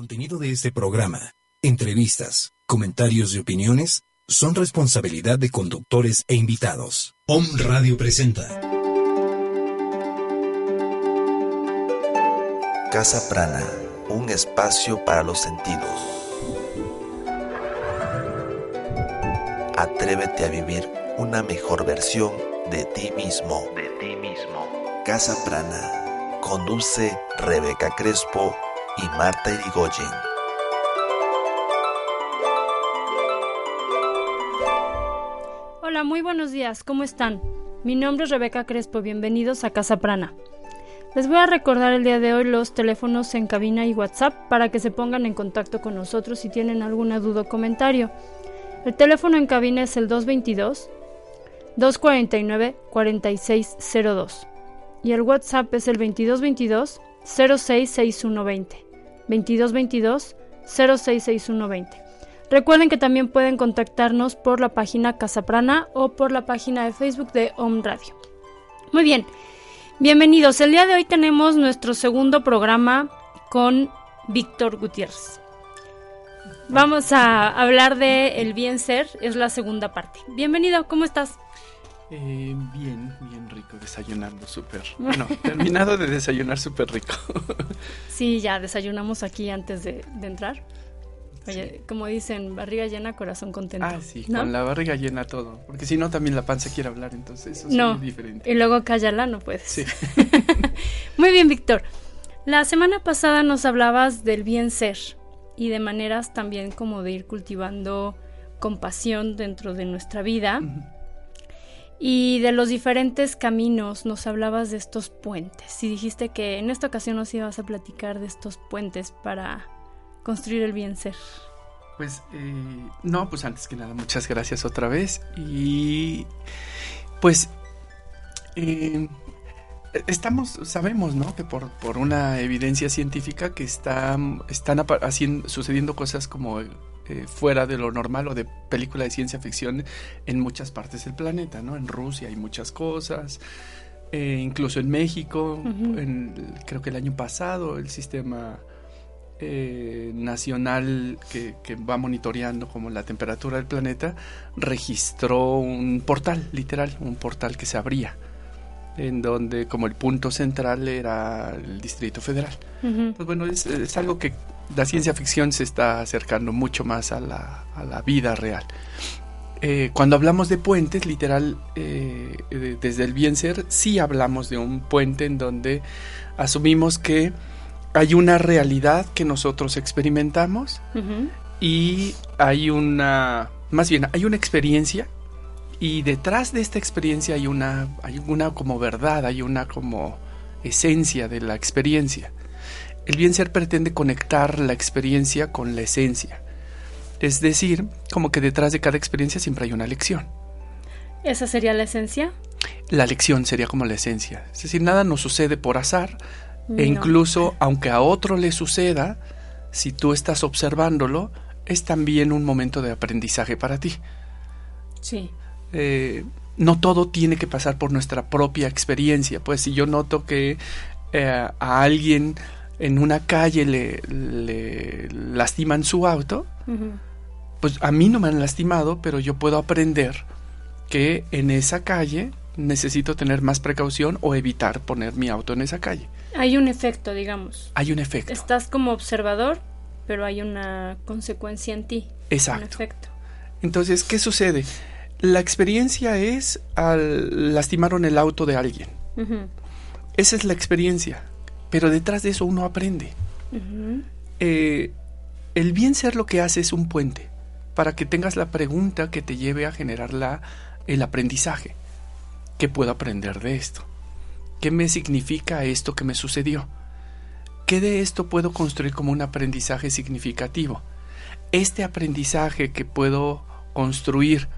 contenido de este programa, entrevistas, comentarios y opiniones son responsabilidad de conductores e invitados. Om Radio presenta. Casa Prana, un espacio para los sentidos. Atrévete a vivir una mejor versión de ti mismo. De ti mismo. Casa Prana. Conduce Rebeca Crespo y Marta Irigoyen. Hola, muy buenos días, ¿cómo están? Mi nombre es Rebeca Crespo, bienvenidos a Casa Prana. Les voy a recordar el día de hoy los teléfonos en cabina y WhatsApp para que se pongan en contacto con nosotros si tienen alguna duda o comentario. El teléfono en cabina es el 222 249 4602 y el WhatsApp es el 2222 066120. 2222 066120. Recuerden que también pueden contactarnos por la página Casaprana o por la página de Facebook de Home Radio. Muy bien, bienvenidos. El día de hoy tenemos nuestro segundo programa con Víctor Gutiérrez. Vamos a hablar de el bien ser, es la segunda parte. Bienvenido, ¿cómo estás? Eh, bien, bien rico, desayunando súper. Bueno, terminado de desayunar súper rico. sí, ya desayunamos aquí antes de, entrar. Oye, como dicen, barriga llena, corazón contento. Ah, sí, con la barriga llena todo. Porque si no, también la panza quiere hablar, entonces eso no, es diferente. Y luego cállala, no puedes. Sí. Muy bien, Víctor. La semana pasada nos hablabas del bien ser y de maneras también como de ir cultivando compasión dentro de nuestra vida y de los diferentes caminos. Nos hablabas de estos puentes y dijiste que en esta ocasión nos ibas a platicar de estos puentes para construir el bien ser. Pues eh, no, pues antes que nada, muchas gracias otra vez y pues eh, estamos, sabemos, ¿no? Que por, por, una evidencia científica que está, están haciendo, sucediendo cosas como eh, fuera de lo normal o de película de ciencia ficción en muchas partes del planeta, ¿no? En Rusia hay muchas cosas, eh, incluso en México, creo que el año pasado el sistema eh, nacional que, que, va monitoreando como la temperatura del planeta registró un portal, literal, un portal que se abría en donde como el punto central era el Distrito Federal. Pues bueno, es, algo que la ciencia ficción se está acercando mucho más a la, a la vida real. Eh, cuando hablamos de puentes, literal, eh, desde el bien ser, sí hablamos de un puente en donde asumimos que hay una realidad que nosotros experimentamos y hay una, más bien, hay una experiencia y detrás de esta experiencia hay una, hay una como verdad, hay una como esencia de la experiencia. El bien ser pretende conectar la experiencia con la esencia. Es decir, como que detrás de cada experiencia siempre hay una lección. ¿Esa sería la esencia? La lección sería como la esencia. Es decir, nada nos sucede por azar. E incluso, aunque a otro le suceda, si tú estás observándolo, es también un momento de aprendizaje para ti. Sí. Eh, no todo tiene que pasar por nuestra propia experiencia. Pues si yo noto que eh, a alguien en una calle le, lastiman su auto, pues a mí no me han lastimado, pero yo puedo aprender que en esa calle necesito tener más precaución o evitar poner mi auto en esa calle. Hay un efecto, digamos. Hay un efecto. Estás como observador, pero hay una consecuencia en ti. Exacto. Un efecto. Entonces, ¿qué sucede? La experiencia es al lastimaron el auto de alguien. Esa es la experiencia. Pero detrás de eso uno aprende. Eh, el bien ser lo que hace es un puente para que tengas la pregunta que te lleve a generar la, el aprendizaje. ¿Qué puedo aprender de esto? ¿Qué me significa esto que me sucedió? ¿Qué de esto puedo construir como un aprendizaje significativo? Este aprendizaje que puedo construir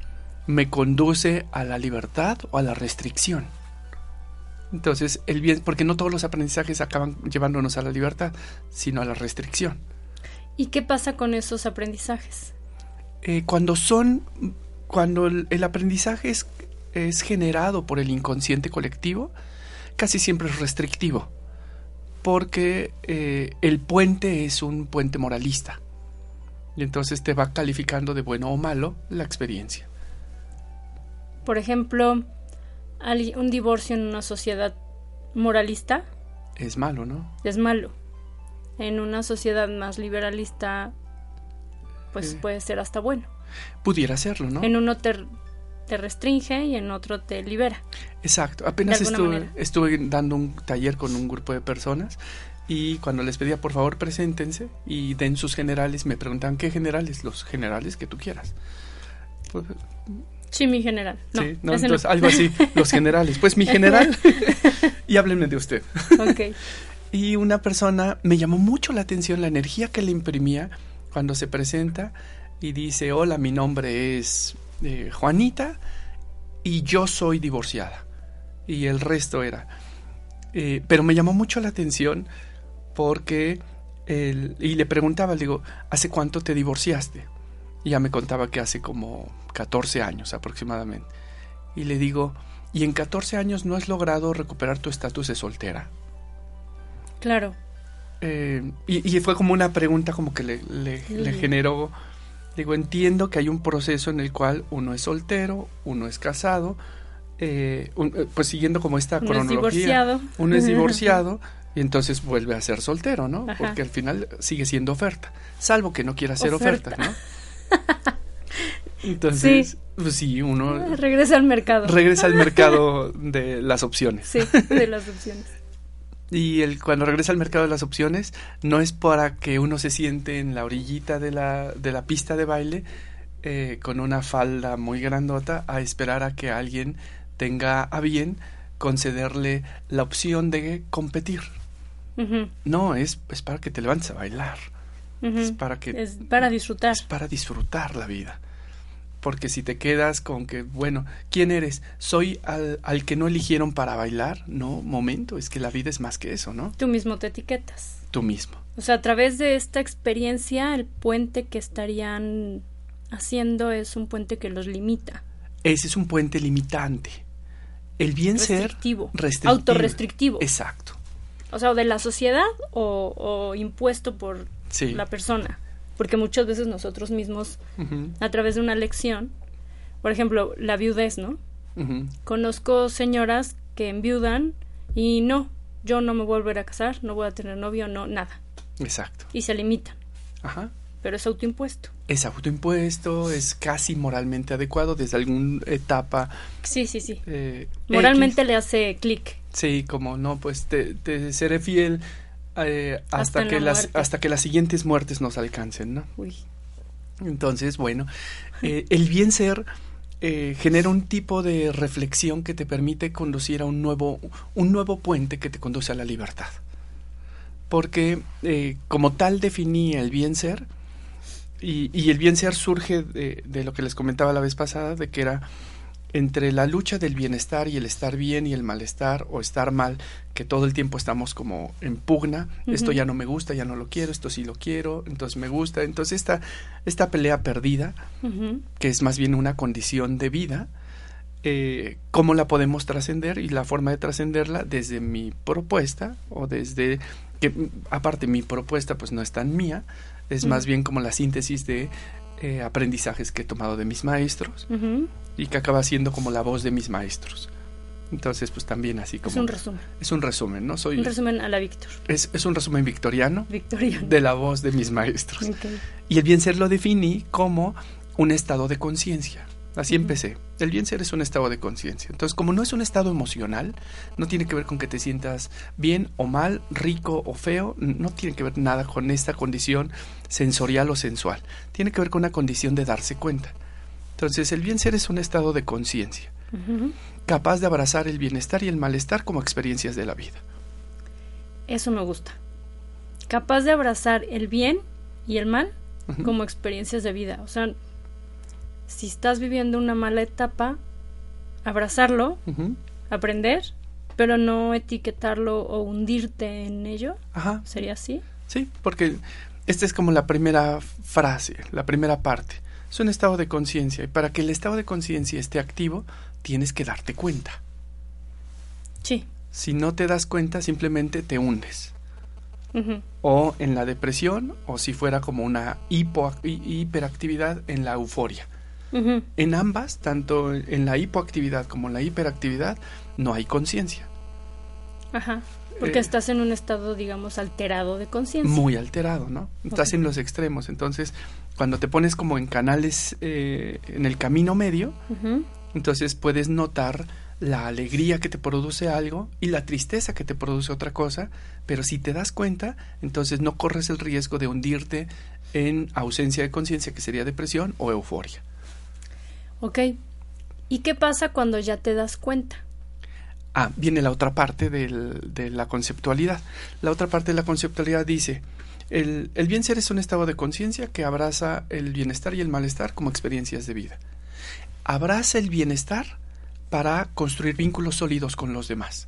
me conduce a la libertad o a la restricción. Entonces, el bien, porque no todos los aprendizajes acaban llevándonos a la libertad, sino a la restricción. ¿Y qué pasa con esos aprendizajes? Eh, cuando son, cuando el, aprendizaje es, es, generado por el inconsciente colectivo, casi siempre es restrictivo. porque eh, el puente es un puente moralista. Y entonces te va calificando de bueno o malo la experiencia. Por ejemplo, un divorcio en una sociedad moralista es malo, ¿no? Es malo. En una sociedad más liberalista, pues puede ser hasta bueno. Pudiera serlo, ¿no? En uno te, te restringe y en otro te libera. Exacto. Apenas estuve, estuve dando un taller con un grupo de personas y cuando les pedía por favor preséntense y den sus generales, me preguntaban qué generales, los generales que tú quieras. Pues, sí, mi general. sí, no, entonces algo así, los generales. Pues mi general y háblenme de usted. Ok. y una persona me llamó mucho la atención la energía que le imprimía cuando se presenta y dice, hola, mi nombre es eh, Juanita y yo soy divorciada. Y el resto era. Eh, pero me llamó mucho la atención porque, y le preguntaba, le digo, ¿hace cuánto te divorciaste? Y ya me contaba que hace como 14 años aproximadamente. Y le digo, ¿y en 14 años no has logrado recuperar tu estatus de soltera? Claro. Eh, y, fue como una pregunta como que le, le generó Digo, entiendo que hay un proceso en el cual uno es soltero, uno es casado, eh, eh, pues siguiendo como esta uno cronología. Es divorciado. Uno es divorciado y entonces vuelve a ser soltero, ¿no? Porque al final sigue siendo oferta, salvo que no quiera ser oferta, ¿no? Entonces, pues sí, uno... Ah, regresa al mercado. Regresa al mercado de las opciones. Sí, de las opciones. Y el, cuando regresa al mercado de las opciones, no es para que uno se siente en la orillita de la, de la pista de baile eh, con una falda muy grandota a esperar a que alguien tenga a bien concederle la opción de competir. No, es, es para que te levantes a bailar. Es para que... Es para disfrutar. Es para disfrutar la vida porque si te quedas con que, bueno, ¿quién eres? ¿Soy al, al, que no eligieron para bailar? No, momento, es que la vida es más que eso, ¿no? Tú mismo te etiquetas. Tú mismo. O sea, a través de esta experiencia, el puente que estarían haciendo es un puente que los limita. Ese es un puente limitante. El bien restrictivo, ser restrictivo. Autorrestrictivo. Exacto. O sea, o de la sociedad o, impuesto por la persona porque muchas veces nosotros mismos, a través de una lección, por ejemplo, la viudez, ¿no? Conozco señoras que enviudan y no, yo no me voy a volver a casar, no voy a tener novio, no, nada. Exacto. Y se limitan. Ajá. Pero es autoimpuesto. Es autoimpuesto, es casi moralmente adecuado desde alguna etapa. Sí, sí, sí. Eh, moralmente le hace clic. Sí, como no, pues te, te seré fiel eh, hasta, que las hasta que las siguientes muertes nos alcancen, ¿no? Entonces, bueno, eh, el bien ser eh, genera un tipo de reflexión que te permite conducir a un nuevo un nuevo puente que te conduce a la libertad, porque como tal definía el bien ser y, y el bien ser surge de, de lo que les comentaba la vez pasada, de que era entre la lucha del bienestar y el estar bien y el malestar o estar mal, que todo el tiempo estamos como en pugna, esto ya no me gusta, ya no lo quiero, esto sí lo quiero, entonces me gusta, entonces esta, esta pelea perdida, que es más bien una condición de vida, eh, ¿cómo la podemos trascender? Y la forma de trascenderla desde mi propuesta o desde que aparte mi propuesta pues no es tan mía, es más bien como la síntesis de eh, aprendizajes que he tomado de mis maestros y que acaba siendo como la voz de mis maestros. Entonces, pues también así como... Es un resumen. Es un resumen, ¿no? Soy, un resumen a la Víctor. Es, es, un resumen victoriano, victoriano de la voz de mis maestros. Y el bien ser lo definí como un estado de conciencia. Así empecé. El bien ser es un estado de conciencia. Entonces, como no es un estado emocional, no tiene que ver con que te sientas bien o mal, rico o feo, no tiene que ver nada con esta condición sensorial o sensual. Tiene que ver con una condición de darse cuenta. Entonces, el bien ser es un estado de conciencia, capaz de abrazar el bienestar y el malestar como experiencias de la vida. Eso me gusta. Capaz de abrazar el bien y el mal como experiencias de vida. O sea, si estás viviendo una mala etapa, abrazarlo, aprender, pero no etiquetarlo o hundirte en ello. Ajá. ¿Sería así? Sí, porque esta es como la primera frase, la primera parte. Es un estado de conciencia y para que el estado de conciencia esté activo, tienes que darte cuenta. Sí. Si no te das cuenta, simplemente te hundes. o en la depresión o si fuera como una hiperactividad en la euforia. En ambas, tanto en la hipoactividad como en la hiperactividad, no hay conciencia. Ajá. Porque eh, estás en un estado, digamos, alterado de conciencia. Muy alterado, ¿no? Estás en los extremos. Entonces, cuando te pones como en canales, eh, en el camino medio, entonces puedes notar la alegría que te produce algo y la tristeza que te produce otra cosa, pero si te das cuenta, entonces no corres el riesgo de hundirte en ausencia de conciencia, que sería depresión o euforia. Ok. ¿Y qué pasa cuando ya te das cuenta? Ah, viene la otra parte de la conceptualidad. La otra parte de la conceptualidad dice, el, el bien ser es un estado de conciencia que abraza el bienestar y el malestar como experiencias de vida. Abraza el bienestar para construir vínculos sólidos con los demás.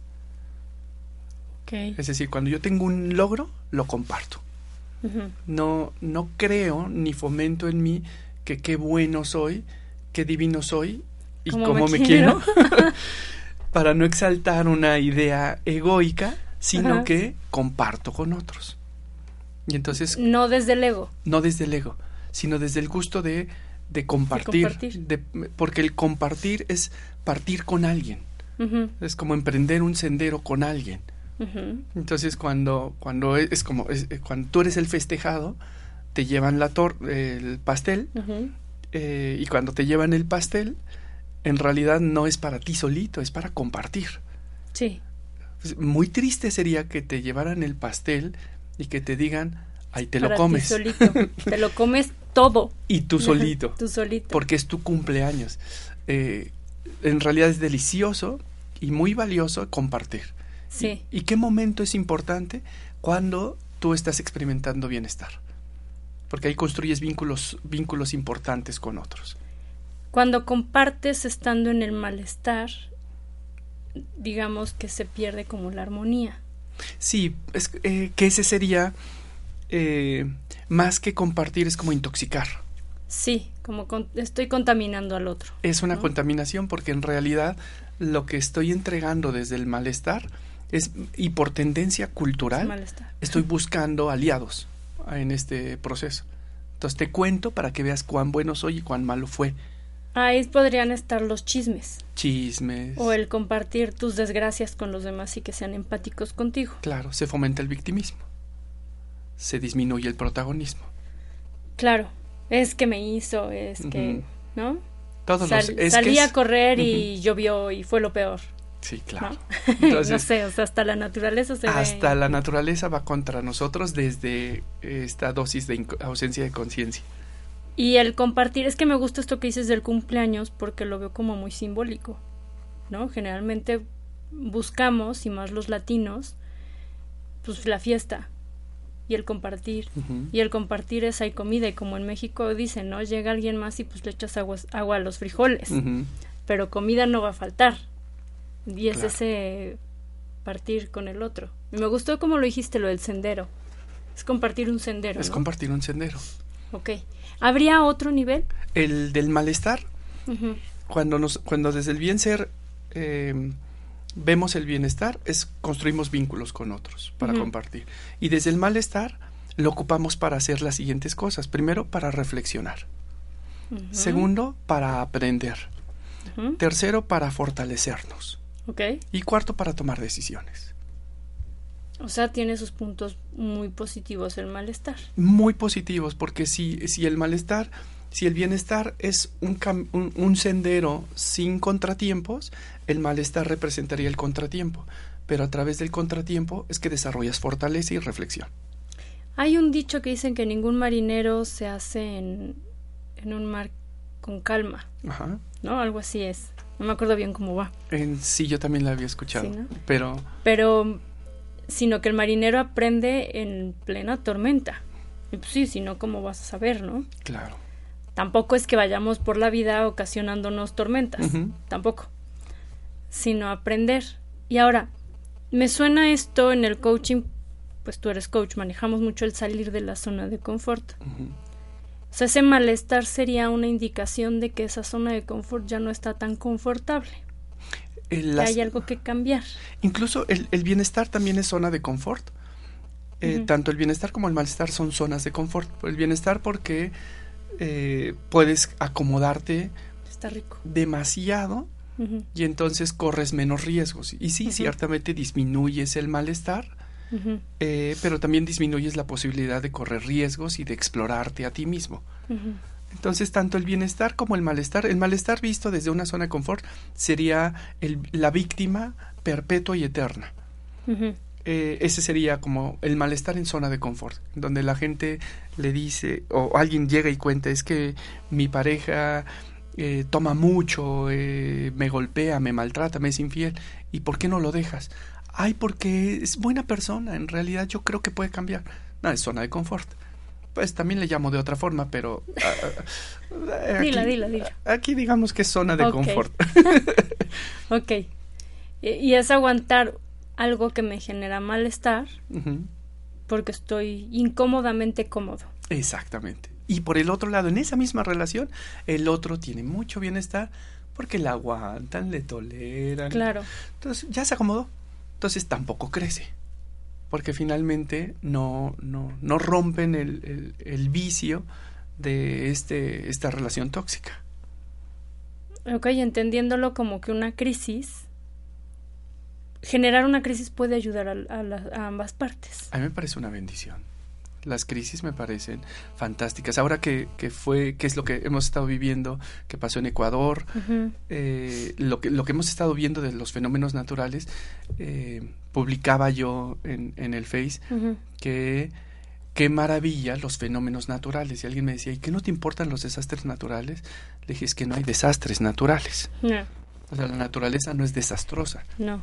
Es decir, cuando yo tengo un logro, lo comparto. no, no creo ni fomento en mí que qué bueno soy, qué divino soy y cómo me, quiero, para no exaltar una idea egoica, sino que comparto con otros. Y entonces... No desde el ego. No desde el ego, sino desde el gusto de, de compartir. porque el compartir es partir con alguien. Es como emprender un sendero con alguien. Entonces cuando, cuando es como eh, cuando tú eres el festejado, te llevan la tor el pastel eh, y cuando te llevan el pastel, en realidad no es para ti solito, es para compartir. Sí. Muy triste sería que te llevaran el pastel y que te digan, ahí te lo comes. solito. te lo comes todo. Y tú solito. tú solito. Porque es tu cumpleaños. Eh, en realidad es delicioso y muy valioso compartir. Sí. ¿Y, qué momento es importante? Cuando tú estás experimentando bienestar. Porque ahí construyes vínculos, vínculos importantes con otros. Cuando compartes estando en el malestar, digamos que se pierde como la armonía. Sí, es, eh, que ese sería, eh, más que compartir, es como intoxicar. Sí, como estoy contaminando al otro. Es una contaminación porque en realidad lo que estoy entregando desde el malestar es, y por tendencia cultural, estoy buscando aliados en este proceso. Entonces te cuento para que veas cuán bueno soy y cuán malo fue. Ahí podrían estar los chismes. Chismes. O el compartir tus desgracias con los demás y que sean empáticos contigo. Claro, se fomenta el victimismo. Se disminuye el protagonismo. Claro, es que me hizo, es que, ¿no? Todos salí a correr y llovió y fue lo peor. Sí, claro. no sé, o sea, hasta la naturaleza se Hasta la naturaleza va contra nosotros desde esta dosis de ausencia de conciencia. Y el compartir, es que me gusta esto que dices del cumpleaños porque lo veo como muy simbólico, ¿no? Generalmente buscamos, y más los latinos, pues la fiesta y el compartir. Y el compartir es hay comida y como en México dicen, ¿no? Llega alguien más y pues le echas agua, agua a los frijoles, pero comida no va a faltar. Y es ese partir con el otro. Me gustó como lo dijiste, lo del sendero. Es compartir un sendero. Es compartir un sendero. Ok. ¿Habría otro nivel? El del malestar. cuando, nos, cuando desde el bien ser em, vemos el bienestar, es construimos vínculos con otros para compartir. Y desde el malestar lo ocupamos para hacer las siguientes cosas. Primero, para reflexionar. Segundo, para aprender. Tercero, para fortalecernos. Okay. Y cuarto, para tomar decisiones. O sea, tiene sus puntos muy positivos el malestar. Muy positivos, porque si, si el malestar, si el bienestar es un, un, sendero sin contratiempos, el malestar representaría el contratiempo. Pero a través del contratiempo es que desarrollas fortaleza y reflexión. Hay un dicho que dicen que ningún marinero se hace en, en un mar con calma. Ajá. ¿No? Algo así es. No me acuerdo bien cómo va. En, sí, yo también la había escuchado. Pero. Pero sino que el marinero aprende en plena tormenta. Y pues sí, si no, ¿cómo vas a saber, no? Claro. Tampoco es que vayamos por la vida ocasionándonos tormentas, tampoco, sino aprender. Y ahora, me suena esto en el coaching, pues tú eres coach, manejamos mucho el salir de la zona de confort. O sea, ese malestar sería una indicación de que esa zona de confort ya no está tan confortable hay algo que cambiar. Incluso el, bienestar también es zona de confort. Eh, tanto el bienestar como el malestar son zonas de confort. El bienestar porque eh, puedes acomodarte Está rico. demasiado y entonces corres menos riesgos. Y sí, ciertamente disminuyes el malestar, eh, pero también disminuyes la posibilidad de correr riesgos y de explorarte a ti mismo. Entonces, tanto el bienestar como el malestar, el malestar visto desde una zona de confort sería la víctima perpetua y eterna. Eh, ese sería como el malestar en zona de confort, donde la gente le dice, o alguien llega y cuenta, es que mi pareja eh, toma mucho, eh, me golpea, me maltrata, me es infiel, ¿y por qué no lo dejas? Ay, porque es buena persona, en realidad yo creo que puede cambiar. No, es zona de confort. Pues también le llamo de otra forma, pero... Uh, aquí, dila, dila, dila. Aquí digamos que es zona de confort. ok. Y es aguantar algo que me genera malestar porque estoy incómodamente cómodo. Exactamente. Y por el otro lado, en esa misma relación, el otro tiene mucho bienestar porque le aguantan, le toleran. Claro. Entonces ya se acomodó. Entonces tampoco crece. Porque finalmente no, no, no rompen el, el, vicio de este, esta relación tóxica. Ok, entendiéndolo como que una crisis generar una crisis puede ayudar a, ambas partes. A mí me parece una bendición. Las crisis me parecen fantásticas. Ahora que, que fue, que es lo que hemos estado viviendo, que pasó en Ecuador, eh, lo, que, lo que hemos estado viendo de los fenómenos naturales, eh, publicaba yo en, en el Face que qué maravilla los fenómenos naturales. Y alguien me decía, ¿y qué no te importan los desastres naturales? Le dije, es que no hay desastres naturales. No. O sea, la naturaleza no es desastrosa. No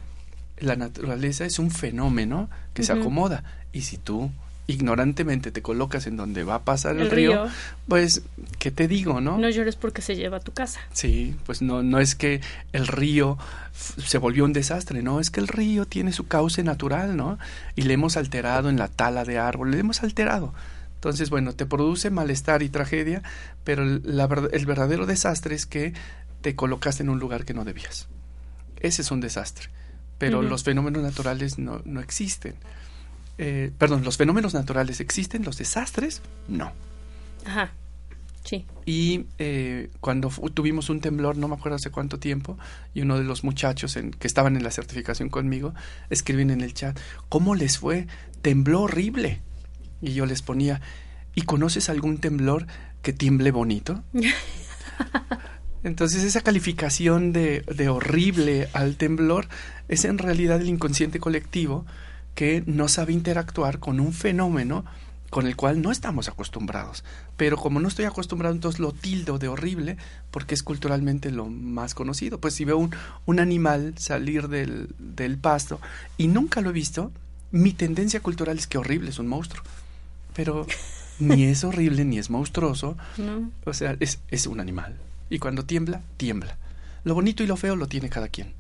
la naturaleza es un fenómeno que se acomoda. Y si tú ignorantemente te colocas en donde va a pasar el, río, pues, ¿qué te digo, no? No llores porque se lleva a tu casa. Sí, pues no, no es que el río se volvió un desastre, no, es que el río tiene su cauce natural, ¿no? Y le hemos alterado en la tala de árboles, le hemos alterado. Entonces, bueno, te produce malestar y tragedia, pero la, el verdadero desastre es que te colocaste en un lugar que no debías. Ese es un desastre pero los fenómenos naturales no, no existen. Eh, perdón, los fenómenos naturales existen, los desastres no. Ajá. Sí. Y eh, cuando tuvimos un temblor, no me acuerdo hace cuánto tiempo, y uno de los muchachos en, que estaban en la certificación conmigo escriben en el chat, ¿cómo les fue? Tembló horrible. Y yo les ponía, ¿y conoces algún temblor que tiemble bonito? Entonces esa calificación de, de, horrible al temblor es en realidad el inconsciente colectivo que no sabe interactuar con un fenómeno con el cual no estamos acostumbrados. Pero como no estoy acostumbrado, entonces lo tildo de horrible porque es culturalmente lo más conocido. Pues si veo un, un animal salir del, del pasto y nunca lo he visto, mi tendencia cultural es que horrible es un monstruo. Pero ni es horrible ni es monstruoso. O sea, es, es un animal y cuando tiembla, tiembla. Lo bonito y lo feo lo tiene cada quien.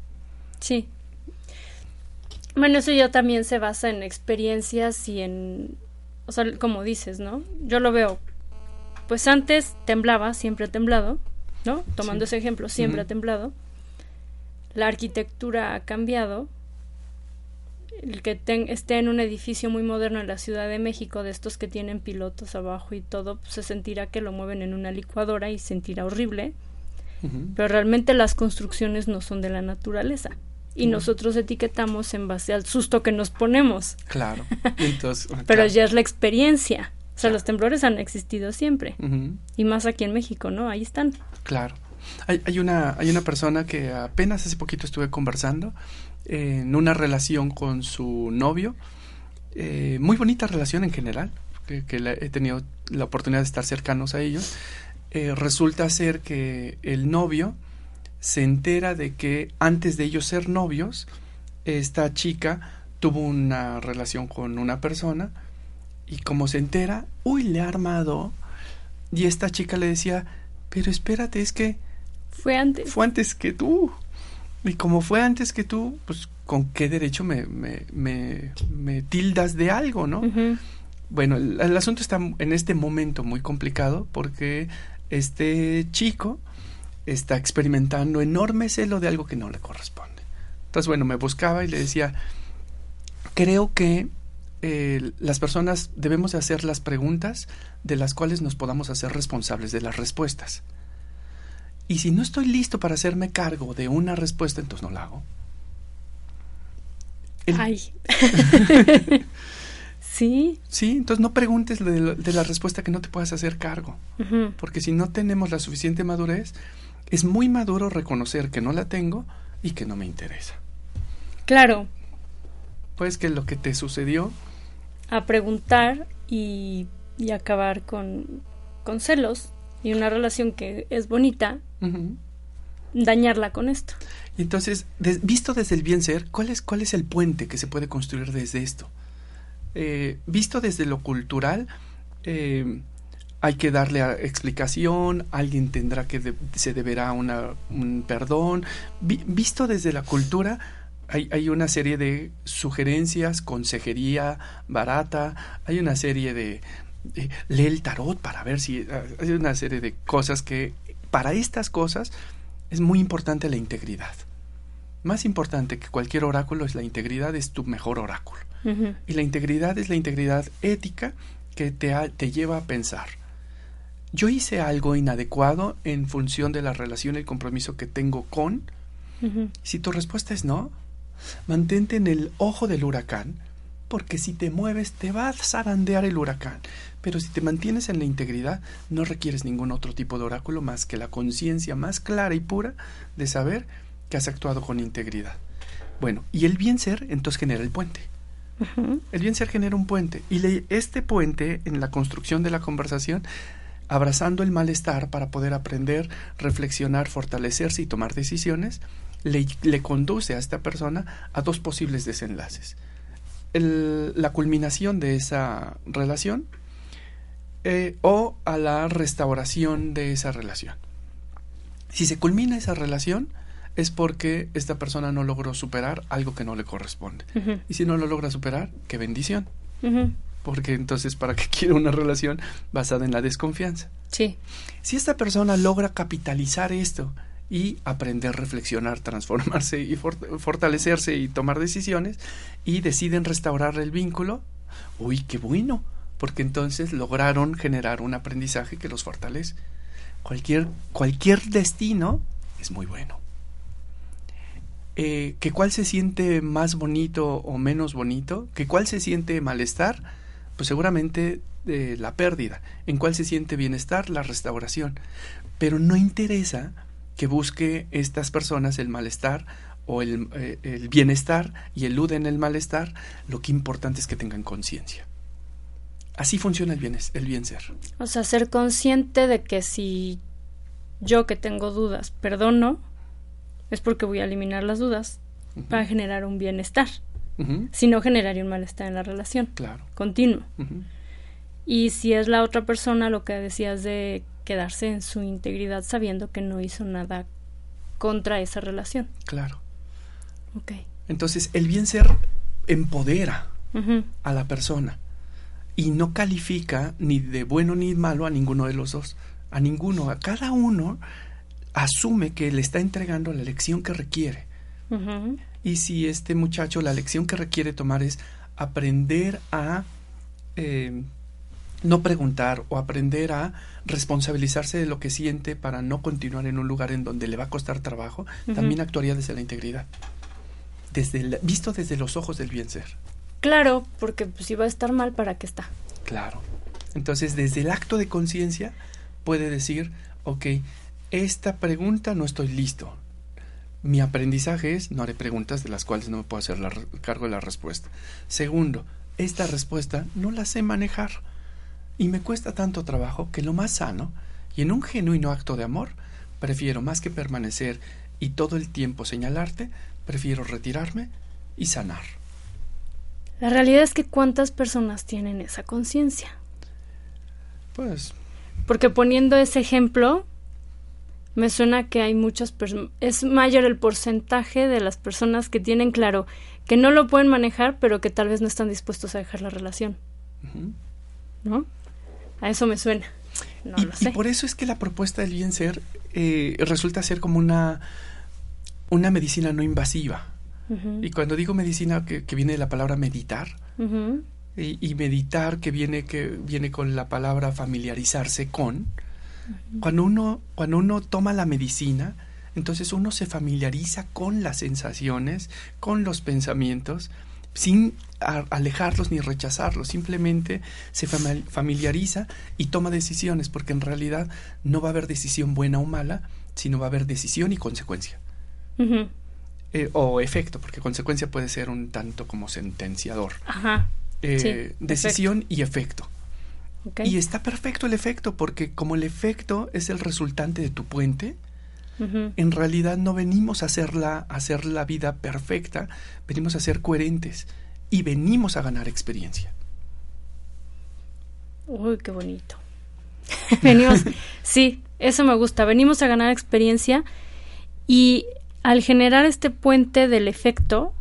Sí. Bueno, eso ya también se basa en experiencias y en, o sea, como dices, ¿no? Yo lo veo. Pues antes temblaba, siempre ha temblado, ¿no? Tomando ese ejemplo, siempre ha temblado. La arquitectura ha cambiado. El que esté en un edificio muy moderno en la Ciudad de México, de estos que tienen pilotos abajo y todo, pues se sentirá que lo mueven en una licuadora y sentirá horrible. Pero realmente las construcciones no son de la naturaleza. Y nosotros etiquetamos en base al susto que nos ponemos. Claro. Entonces, Pero ya es la experiencia. O sea, los temblores han existido siempre. Y más aquí en México, ¿no? Ahí están. Claro. Hay, hay, una, hay una persona que apenas hace poquito estuve conversando en una relación con su novio, eh, muy bonita relación en general, que, he tenido la oportunidad de estar cercanos a ellos, eh, resulta ser que el novio se entera de que antes de ellos ser novios, esta chica tuvo una relación con una persona y como se entera, uy, le ha armado y esta chica le decía, pero espérate, es que fue antes. Fue antes que tú. Y como fue antes que tú, pues con qué derecho me, me, me, tildas de algo, ¿no? Bueno, el, asunto está en este momento muy complicado porque este chico está experimentando enorme celo de algo que no le corresponde. Entonces, bueno, me buscaba y le decía, creo que eh, las personas debemos de hacer las preguntas de las cuales nos podamos hacer responsables de las respuestas. Y si no estoy listo para hacerme cargo de una respuesta, entonces no la hago. Ay. sí. Sí, entonces no preguntes de, la respuesta que no te puedas hacer cargo. Porque si no tenemos la suficiente madurez, es muy maduro reconocer que no la tengo y que no me interesa. Claro. Pues que lo que te sucedió a preguntar y, y acabar con, con, celos y una relación que es bonita, dañarla con esto. Y entonces, visto desde el bien ser, ¿cuál es, ¿cuál es el puente que se puede construir desde esto? Eh, visto desde lo cultural, eh, hay que darle explicación, alguien tendrá que se deberá una, un perdón. visto desde la cultura, hay, una serie de sugerencias, consejería barata, hay una serie de, lee el tarot para ver si ah, hay una serie de cosas que para estas cosas es muy importante la integridad. Más importante que cualquier oráculo es la integridad, es tu mejor oráculo. Y la integridad es la integridad ética que te, te lleva a pensar. Yo hice algo inadecuado en función de la relación y el compromiso que tengo con. Si tu respuesta es no, Mantente en el ojo del huracán, porque si te mueves te va a zarandear el huracán. Pero si te mantienes en la integridad, no requieres ningún otro tipo de oráculo más que la conciencia más clara y pura de saber que has actuado con integridad. Bueno, y el bien ser entonces genera el puente. El bien ser genera un puente. Y este puente, en la construcción de la conversación, abrazando el malestar para poder aprender, reflexionar, fortalecerse y tomar decisiones, le, conduce a esta persona a dos posibles desenlaces. la culminación de esa relación eh, o a la restauración de esa relación. Si se culmina esa relación es porque esta persona no logró superar algo que no le corresponde. Y si no lo logra superar, qué bendición. Porque entonces, ¿para qué quiere una relación basada en la desconfianza? Sí. Si esta persona logra capitalizar esto y aprender, reflexionar, transformarse y fortalecerse y tomar decisiones y deciden restaurar el vínculo, uy, qué bueno, porque entonces lograron generar un aprendizaje que los fortalece. Cualquier, cualquier destino es muy bueno. Eh, que cuál se siente más bonito o menos bonito, que cuál se siente malestar, pues seguramente eh, la pérdida, en cuál se siente bienestar, la restauración. Pero no interesa que busque estas personas el malestar o el, eh, el bienestar y eluden el malestar, lo que importante es que tengan conciencia. Así funciona el bien, el bien ser. O sea, ser consciente de que si yo que tengo dudas perdono, es porque voy a eliminar las dudas para generar un bienestar. Si no, generaría un malestar en la relación. Claro. Continuo. Y si es la otra persona, lo que decías de quedarse en su integridad sabiendo que no hizo nada contra esa relación. Claro. Ok. Entonces, el bien ser empodera a la persona y no califica ni de bueno ni malo a ninguno de los dos, a ninguno, a cada uno asume que le está entregando la lección que requiere. Y si este muchacho la lección que requiere tomar es aprender a eh, no preguntar o aprender a responsabilizarse de lo que siente para no continuar en un lugar en donde le va a costar trabajo, también actuaría desde la integridad, desde visto desde los ojos del bien ser. Claro, porque pues, si va a estar mal, ¿para qué está? Claro. Entonces, desde el acto de conciencia puede decir, ok, esta pregunta no estoy listo. Mi aprendizaje es, no haré preguntas de las cuales no me puedo hacer cargo de la respuesta. Segundo, esta respuesta no la sé manejar y me cuesta tanto trabajo que lo más sano, y en un genuino acto de amor, prefiero más que permanecer y todo el tiempo señalarte, prefiero retirarme y sanar. La realidad es que cuántas personas tienen esa conciencia. Pues... Porque poniendo ese ejemplo, me suena que hay muchas personas, es mayor el porcentaje de las personas que tienen claro que no lo pueden manejar, pero que tal vez no están dispuestos a dejar la relación. ¿No? A eso me suena. No y, lo sé. y por eso es que la propuesta del bien ser eh, resulta ser como una, una medicina no invasiva. Y cuando digo medicina, que, viene de la palabra meditar, y, meditar que viene que viene con la palabra familiarizarse con cuando uno cuando uno toma la medicina entonces uno se familiariza con las sensaciones con los pensamientos sin alejarlos ni rechazarlos simplemente se familiariza y toma decisiones porque en realidad no va a haber decisión buena o mala sino va a haber decisión y consecuencia. Eh, o efecto porque consecuencia puede ser un tanto como sentenciador. Ajá. Eh, decisión y efecto. Y está perfecto el efecto, porque como el efecto es el resultante de tu puente, en realidad no venimos a hacer, la, a hacer la vida perfecta, venimos a ser coherentes y venimos a ganar experiencia. Uy, qué bonito. venimos, sí, eso me gusta, venimos a ganar experiencia y al generar este puente del efecto,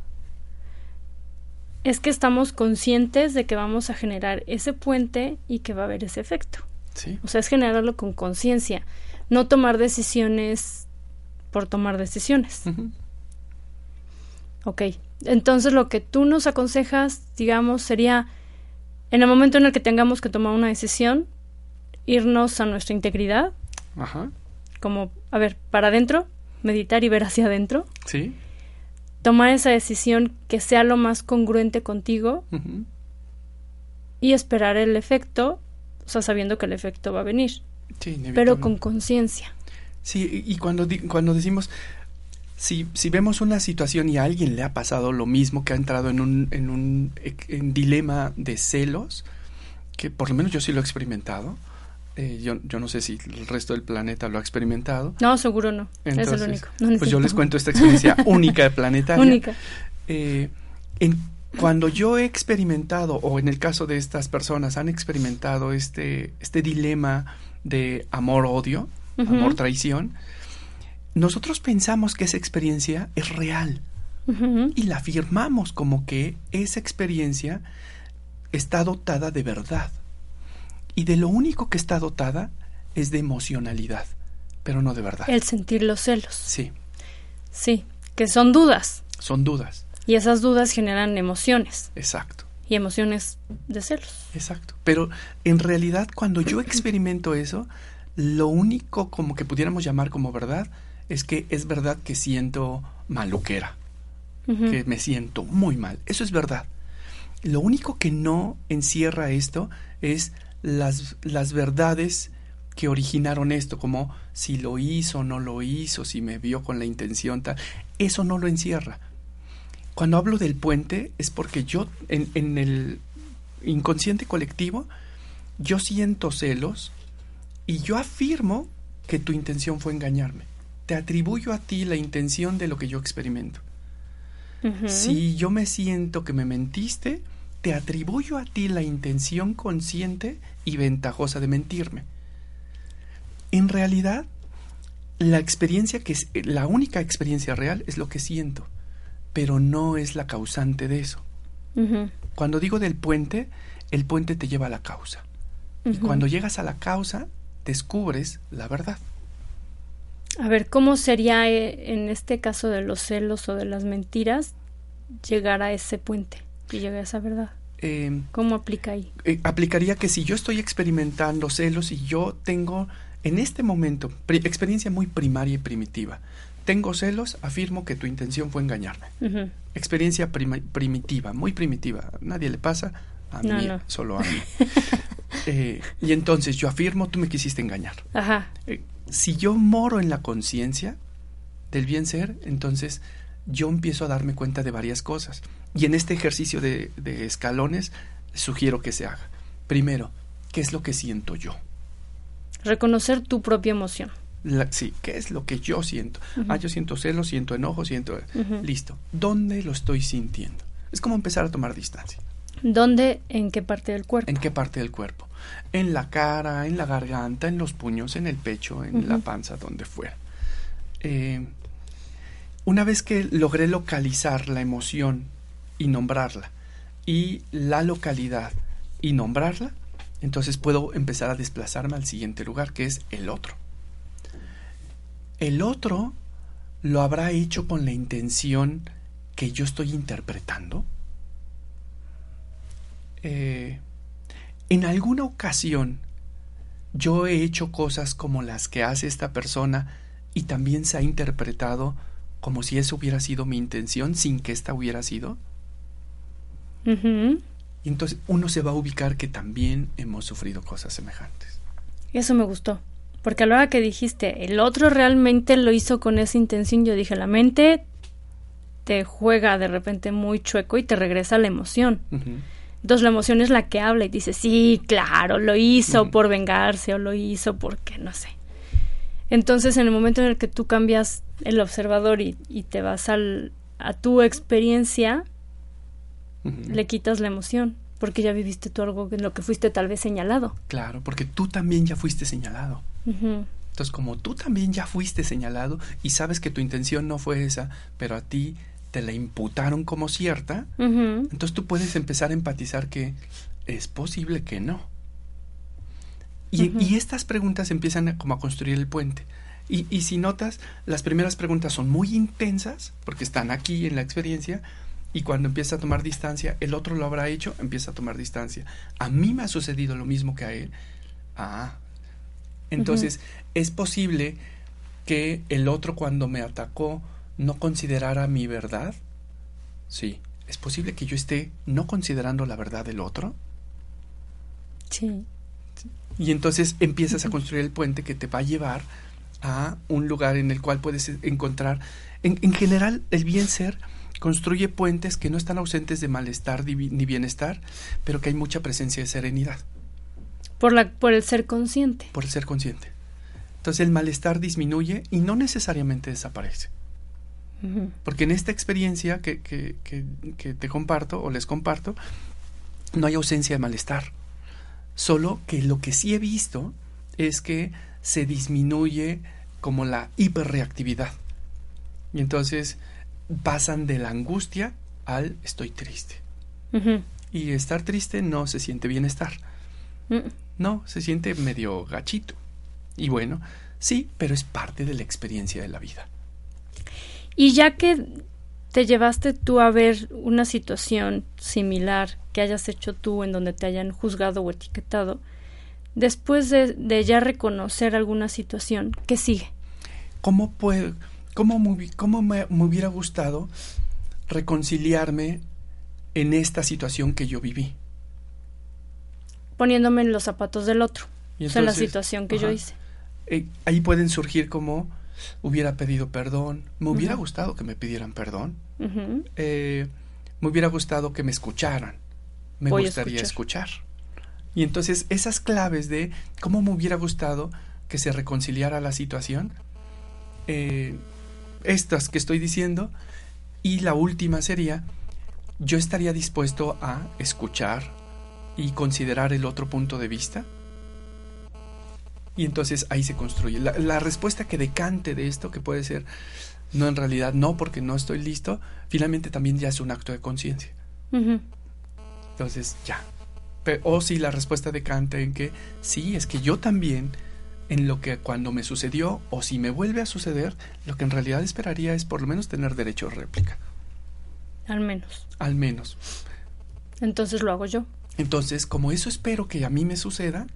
es que estamos conscientes de que vamos a generar ese puente y que va a haber ese efecto. Sí. O sea, es generarlo con conciencia, no tomar decisiones por tomar decisiones. Ok, entonces lo que tú nos aconsejas, digamos, sería en el momento en el que tengamos que tomar una decisión, irnos a nuestra integridad. Ajá. Como, a ver, para adentro, meditar y ver hacia adentro. Sí tomar esa decisión que sea lo más congruente contigo y esperar el efecto, o sea, sabiendo que el efecto va a venir, pero con conciencia. Sí, y cuando, cuando decimos, si, si vemos una situación y a alguien le ha pasado lo mismo, que ha entrado en un, en un dilema de celos, que por lo menos yo sí lo he experimentado, eh, yo, yo, no sé si el resto del planeta lo ha experimentado. No, seguro no. es el único. pues yo les cuento esta experiencia única de planetaria. Única. Eh, en, cuando yo he experimentado, o en el caso de estas personas, han experimentado este, este dilema de amor-odio, amor-traición, nosotros pensamos que esa experiencia es real y la afirmamos como que esa experiencia está dotada de verdad. Y de lo único que está dotada es de emocionalidad, pero no de verdad. El sentir los celos. Sí. Sí, que son dudas. Son dudas. Y esas dudas generan emociones. Exacto. Y emociones de celos. Exacto. Pero en realidad cuando yo experimento eso, lo único como que pudiéramos llamar como verdad es que es verdad que siento maluquera, que me siento muy mal. Eso es verdad. Lo único que no encierra esto es las, las verdades que originaron esto, como si lo hizo o no lo hizo, si me vio con la intención tal, eso no lo encierra. Cuando hablo del puente es porque yo en, en el inconsciente colectivo, yo siento celos y yo afirmo que tu intención fue engañarme. Te atribuyo a ti la intención de lo que yo experimento. Si yo me siento que me mentiste, te atribuyo a ti la intención consciente y ventajosa de mentirme. En realidad, la experiencia que es la única experiencia real es lo que siento, pero no es la causante de eso. Cuando digo del puente, el puente te lleva a la causa. Y cuando llegas a la causa, descubres la verdad. A ver, ¿cómo sería eh, en este caso de los celos o de las mentiras llegar a ese puente? Que llegue a esa verdad. Eh, ¿Cómo aplica ahí? Eh, aplicaría que si yo estoy experimentando celos y yo tengo en este momento experiencia muy primaria y primitiva, tengo celos, afirmo que tu intención fue engañarme. Experiencia primitiva, muy primitiva. Nadie le pasa, a mí, solo a mí. Eh, y entonces yo afirmo, tú me quisiste engañar. Ajá. si yo moro en la conciencia del bien ser, entonces yo empiezo a darme cuenta de varias cosas. Y en este ejercicio de, escalones sugiero que se haga. Primero, ¿qué es lo que siento yo? Reconocer tu propia emoción. sí, ¿qué es lo que yo siento? Ah, yo siento celos, siento enojo, siento... Listo. ¿Dónde lo estoy sintiendo? Es como empezar a tomar distancia. ¿Dónde? ¿En qué parte del cuerpo? ¿En qué parte del cuerpo? En la cara, en la garganta, en los puños, en el pecho, en la panza, donde fuera. Eh, una vez que logré localizar la emoción y nombrarla, y la localidad y nombrarla, entonces puedo empezar a desplazarme al siguiente lugar, que es el otro. El otro lo habrá hecho con la intención que yo estoy interpretando. eh, en alguna ocasión yo he hecho cosas como las que hace esta persona y también se ha interpretado como si eso hubiera sido mi intención sin que esta hubiera sido. Y entonces uno se va a ubicar que también hemos sufrido cosas semejantes. Eso me gustó. Porque a la hora que dijiste, el otro realmente lo hizo con esa intención, yo dije, la mente te juega de repente muy chueco y te regresa la emoción. Entonces la emoción es la que habla y dice, sí, claro, lo hizo por vengarse o lo hizo porque no sé. Entonces en el momento en el que tú cambias el observador y, te vas al, a tu experiencia, le quitas la emoción, porque ya viviste tú algo en lo que fuiste tal vez señalado. Claro, porque tú también ya fuiste señalado. Entonces, como tú también ya fuiste señalado y sabes que tu intención no fue esa, pero a ti te la imputaron como cierta, entonces tú puedes empezar a empatizar que es posible que no. Y, estas preguntas empiezan a, como a construir el puente. Y, y, si notas, las primeras preguntas son muy intensas, porque están aquí en la experiencia, y cuando empieza a tomar distancia, el otro lo habrá hecho, empieza a tomar distancia. A mí me ha sucedido lo mismo que a él. Ah, entonces es posible que el otro cuando me atacó no considerara mi verdad. Sí, es posible que yo esté no considerando la verdad del otro. Sí. Y entonces empiezas a construir el puente que te va a llevar a un lugar en el cual puedes encontrar, en, en general, el bien ser construye puentes que no están ausentes de malestar ni bienestar, pero que hay mucha presencia de serenidad. Por, la, por el ser consciente. Por el ser consciente. Entonces el malestar disminuye y no necesariamente desaparece. Porque en esta experiencia que, que, que, te comparto o les comparto, no hay ausencia de malestar. Solo que lo que sí he visto es que se disminuye como la hiperreactividad. Y entonces pasan de la angustia al estoy triste. Y estar triste no se siente bienestar. Mm. No, se siente medio gachito. Y bueno, sí, pero es parte de la experiencia de la vida. Y ya que te llevaste tú a ver una situación similar que hayas hecho tú en donde te hayan juzgado o etiquetado, después de, ya reconocer alguna situación, ¿qué sigue? ¿Cómo puedo, cómo, me, me hubiera gustado reconciliarme en esta situación que yo viví? Poniéndome en los zapatos del otro. o sea, en la situación que yo hice. Eh, ahí pueden surgir como hubiera pedido perdón, me hubiera gustado que me pidieran perdón, eh, me hubiera gustado que me escucharan, me gustaría escuchar. Y entonces esas claves de cómo me hubiera gustado que se reconciliara la situación, eh, estas que estoy diciendo, y la última sería, yo estaría dispuesto a escuchar y considerar el otro punto de vista y entonces ahí se construye. La, respuesta que decante de esto, que puede ser, no en realidad no porque no estoy listo, finalmente también ya es un acto de conciencia. Entonces, ya. o si la respuesta decante en que sí, es que yo también, en lo que cuando me sucedió, o si me vuelve a suceder, lo que en realidad esperaría es por lo menos tener derecho a réplica. Al menos. Al menos. Entonces lo hago yo. Entonces, como eso espero que a mí me suceda,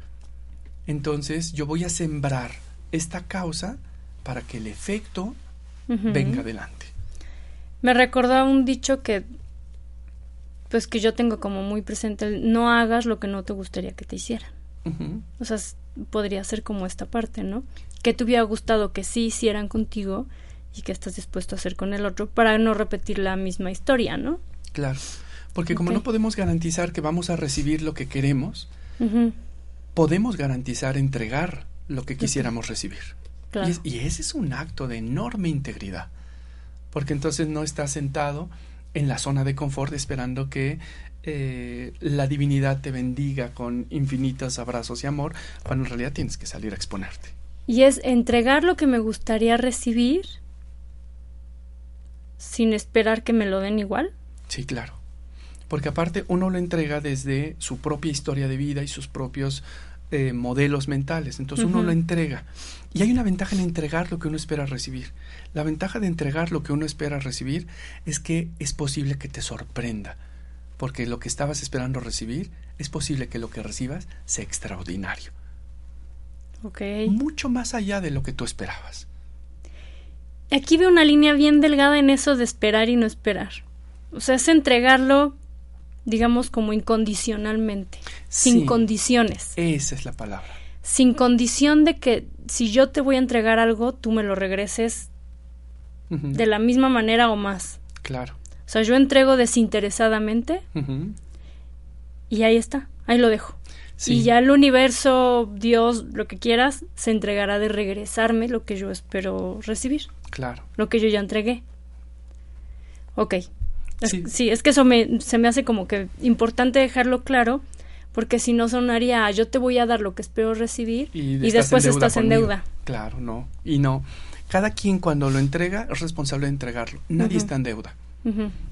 entonces yo voy a sembrar esta causa para que el efecto venga adelante. Me recordó un dicho que pues que yo tengo como muy presente, no hagas lo que no te gustaría que te hicieran. O sea, podría ser como esta parte, ¿no? Que te hubiera gustado que sí hicieran contigo y que estás dispuesto a hacer con el otro para no repetir la misma historia, ¿no? Claro, porque como no podemos garantizar que vamos a recibir lo que queremos, podemos garantizar entregar lo que quisiéramos recibir. Y, ese es un acto de enorme integridad, porque entonces no estás sentado en la zona de confort esperando que eh, la divinidad te bendiga con infinitos abrazos y amor, cuando en realidad tienes que salir a exponerte. Y es entregar lo que me gustaría recibir sin esperar que me lo den igual. Sí, claro porque aparte uno lo entrega desde su propia historia de vida y sus propios eh, modelos mentales. Entonces uno lo entrega. Y hay una ventaja en entregar lo que uno espera recibir. La ventaja de entregar lo que uno espera recibir es que es posible que te sorprenda. Porque lo que estabas esperando recibir es posible que lo que recibas sea extraordinario. Ok. Mucho más allá de lo que tú esperabas. Aquí veo una línea bien delgada en eso de esperar y no esperar. O sea, es entregarlo, digamos, como incondicionalmente, sin Sí. condiciones. Esa es la palabra. Sin condición de que si yo te voy a entregar algo, tú me lo regreses de la misma manera o más. Claro. O sea, yo entrego desinteresadamente y ahí está, ahí lo dejo. sí, Y ya el universo, Dios, lo que quieras, se entregará de regresarme lo que yo espero recibir, Claro. lo que yo ya entregué. Ok. Es- Sí. sí. es que eso me, se me hace como que importante dejarlo claro, porque si no sonaría, "Ah, yo te voy a dar lo que espero recibir y, estás después estás en deuda. Claro, no. Y no. Cada quien cuando lo entrega es responsable de entregarlo. Nadie está en deuda.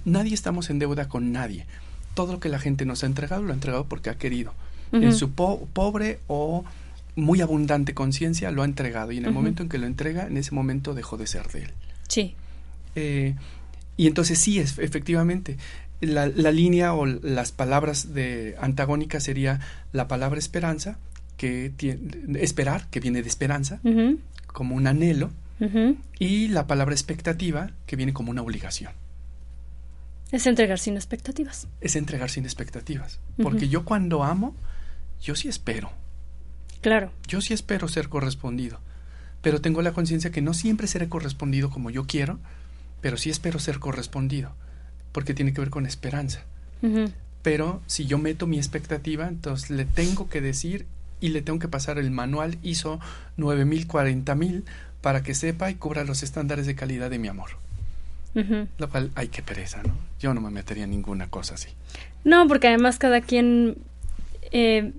Nadie estamos en deuda con nadie. Todo lo que la gente nos ha entregado lo ha entregado porque ha querido. En su po- pobre o muy abundante conciencia lo ha entregado. Y en el momento en que lo entrega, en ese momento dejó de ser de él. Sí. Eh, y entonces sí, es, efectivamente, la, la línea o las palabras de antagónicas sería la palabra esperanza, que tiene, esperar, que viene de esperanza, como un anhelo, y la palabra expectativa, que viene como una obligación. Es entregar sin expectativas. Es entregar sin expectativas. Porque yo cuando amo, yo sí espero. Claro. Yo sí espero ser correspondido. Pero tengo la conciencia que no siempre seré correspondido como yo quiero, pero sí espero ser correspondido. Porque tiene que ver con esperanza. Pero si yo meto mi expectativa, entonces le tengo que decir y le tengo que pasar el manual ISO 9000, 40000 para que sepa y cubra los estándares de calidad de mi amor. Lo cual, ay, qué pereza, ¿no? Yo no me metería en ninguna cosa así. No, porque además cada quien eh,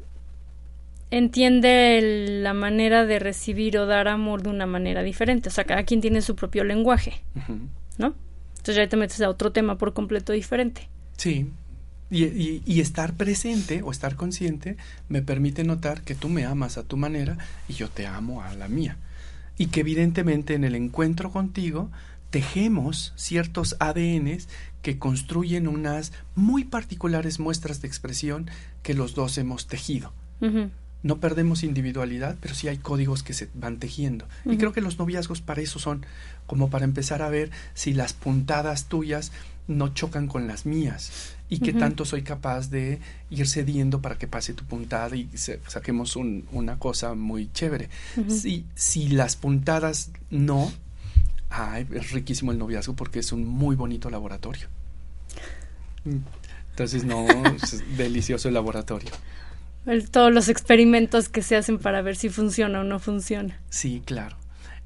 entiende el- la manera de recibir o dar amor de una manera diferente. O sea, cada quien tiene su propio lenguaje. ¿no? Entonces ya te metes a otro tema por completo diferente. Sí. Y, y- y estar presente o estar consciente me permite notar que tú me amas a tu manera y yo te amo a la mía. Y que evidentemente en el encuentro contigo tejemos ciertos ADNs que construyen unas muy particulares muestras de expresión que los dos hemos tejido. No perdemos individualidad, pero sí hay códigos que se van tejiendo. Y creo que los noviazgos para eso son, como para empezar a ver si las puntadas tuyas no chocan con las mías y qué tanto soy capaz de ir cediendo para que pase tu puntada y se- saquemos un- una cosa muy chévere. Si, si las puntadas no, ay, es riquísimo el noviazgo porque es un muy bonito laboratorio. Entonces, no, es delicioso el laboratorio. El- todos los experimentos que se hacen para ver si funciona o no funciona. Sí, claro.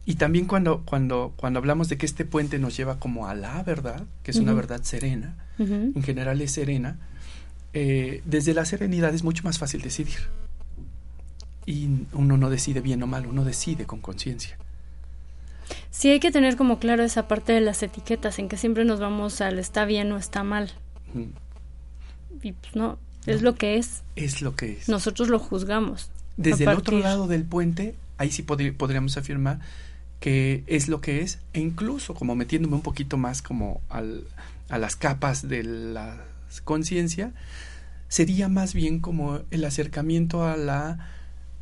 Y también cuando, cuando, cuando hablamos de que este puente nos lleva como a la verdad, que es una verdad serena, en general es serena, eh, desde la serenidad es mucho más fácil decidir. Y uno no decide bien o mal, uno decide con conciencia. Sí, hay que tener como claro esa parte de las etiquetas, en que siempre nos vamos al está bien o está mal. Y pues no, es lo que es. Es lo que es. Nosotros lo juzgamos. Desde el otro lado del puente, ahí sí podríamos afirmar que es lo que es, e incluso como metiéndome un poquito más como al, a las capas de la conciencia, sería más bien como el acercamiento a la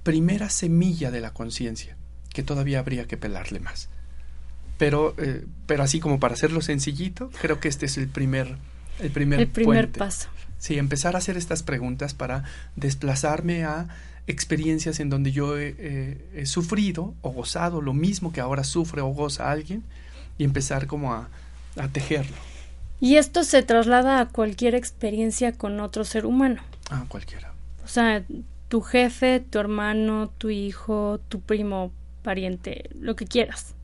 primera semilla de la conciencia, que todavía habría que pelarle más. Pero, eh, pero así como para hacerlo sencillito, creo que este es el primer, el primer, El primer puente. paso. Sí, empezar a hacer estas preguntas para desplazarme a experiencias en donde yo he, he- he sufrido o gozado lo mismo que ahora sufre o goza alguien y empezar como a, a tejerlo. Y esto se traslada a cualquier experiencia con otro ser humano. Ah, cualquiera. O sea, tu jefe, tu hermano, tu hijo, tu primo, pariente, lo que quieras.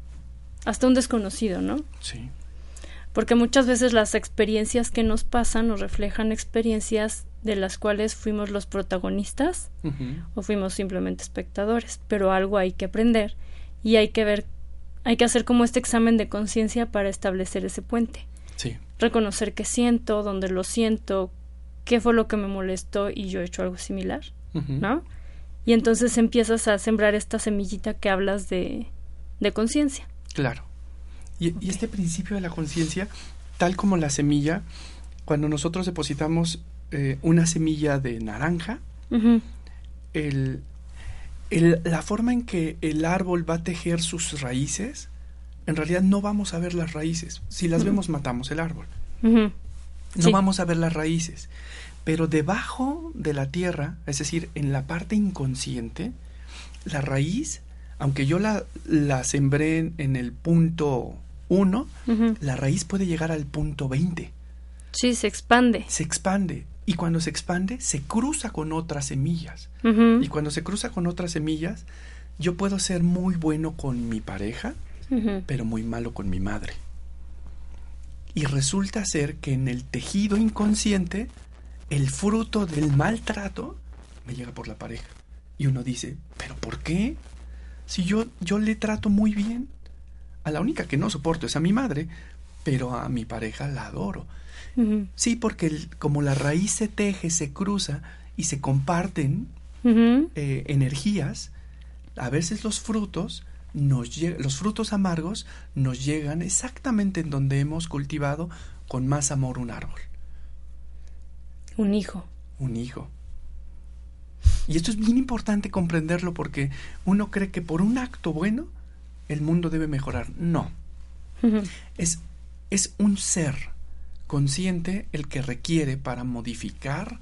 Hasta un desconocido, ¿no? Sí. Porque muchas veces las experiencias que nos pasan nos reflejan experiencias de las cuales fuimos los protagonistas o fuimos simplemente espectadores, pero algo hay que aprender y hay que ver, hay que hacer como este examen de conciencia para establecer ese puente. Sí. Reconocer qué siento, dónde lo siento, qué fue lo que me molestó y yo he hecho algo similar. ¿no? Y entonces empiezas a sembrar esta semillita que hablas de, de conciencia. Claro. Y, y este principio de la conciencia, tal como la semilla, cuando nosotros depositamos eh, una semilla de naranja, el, la forma en que el árbol va a tejer sus raíces, en realidad no vamos a ver las raíces. Si las vemos, matamos el árbol. No vamos a ver las raíces. Pero debajo de la tierra, es decir, en la parte inconsciente, la raíz, aunque yo la, la sembré en, el punto 1, la raíz puede llegar al punto 20. Sí, se expande. Se expande. Y cuando se expande, se cruza con otras semillas. Y cuando se cruza con otras semillas, yo puedo ser muy bueno con mi pareja, pero muy malo con mi madre. Y resulta ser que en el tejido inconsciente, el fruto del maltrato me llega por la pareja. Y uno dice, ¿pero por qué? Si yo, yo le trato muy bien. A la única que no soporto es a mi madre, pero a mi pareja la adoro. Sí, porque como la raíz se teje, se cruza y se comparten eh, energías, a veces los frutos nos los frutos amargos nos llegan exactamente en donde hemos cultivado con más amor un árbol. Un hijo. Un hijo. Y esto es bien importante comprenderlo porque uno cree que por un acto bueno el mundo debe mejorar. No. es, es un ser consciente el que requiere para modificar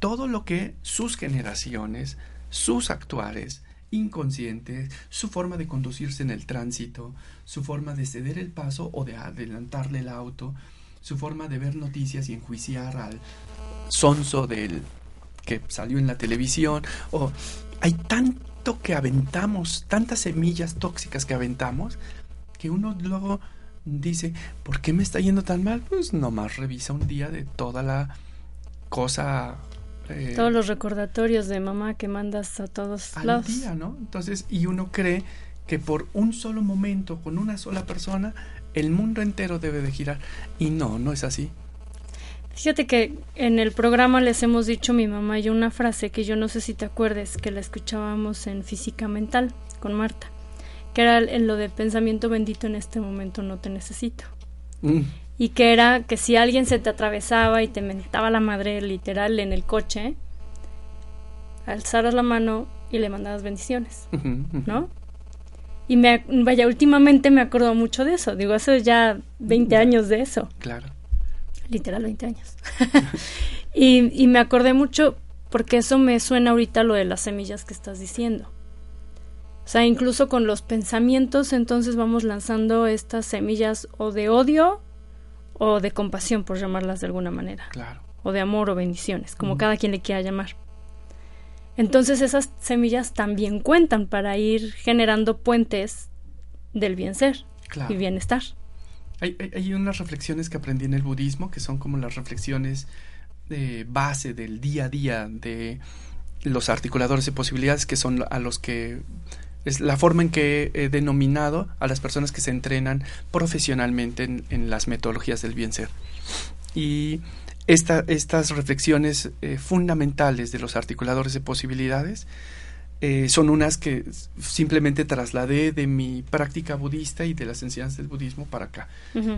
todo lo que sus generaciones, sus actuales, inconscientes, su forma de conducirse en el tránsito, su forma de ceder el paso o de adelantarle el auto, su forma de ver noticias y enjuiciar al sonso del que salió en la televisión, o hay tanto que aventamos, tantas semillas tóxicas que aventamos, que uno luego dice, ¿por qué me está yendo tan mal? Pues nomás revisa un día de toda la cosa eh, Todos los recordatorios de mamá que mandas a todos al día, ¿no? Entonces, y uno cree que por un solo momento, con una sola persona, el mundo entero debe de girar. Y no, no es así. Fíjate que en el programa les hemos dicho mi mamá y yo una frase que yo no sé si te acuerdes, que la escuchábamos en Física Mental con Marta, que era en lo de pensamiento bendito en este momento no te necesito. Mm y que era que si alguien se te atravesaba y te mentaba la madre literal en el coche, alzaras la mano y le mandabas bendiciones, ¿no? Y me, vaya, últimamente me acuerdo mucho de eso, digo, hace ya 20 años de eso. Claro. Literal 20 años. y, y me acordé mucho porque eso me suena ahorita lo de las semillas que estás diciendo. O sea, incluso con los pensamientos, entonces vamos lanzando estas semillas o de odio o de compasión, por llamarlas de alguna manera. Claro. O de amor o bendiciones, como cada quien le quiera llamar. Entonces esas semillas también cuentan para ir generando puentes del bien ser y bienestar. Hay, hay, unas reflexiones que aprendí en el budismo que son como las reflexiones de base del día a día de los articuladores de posibilidades que son a los que es la forma en que he denominado a las personas que se entrenan profesionalmente en, las metodologías del bien ser. Y estas reflexiones eh, fundamentales de los articuladores de posibilidades eh, son unas que simplemente trasladé de mi práctica budista y de las enseñanzas del budismo para acá.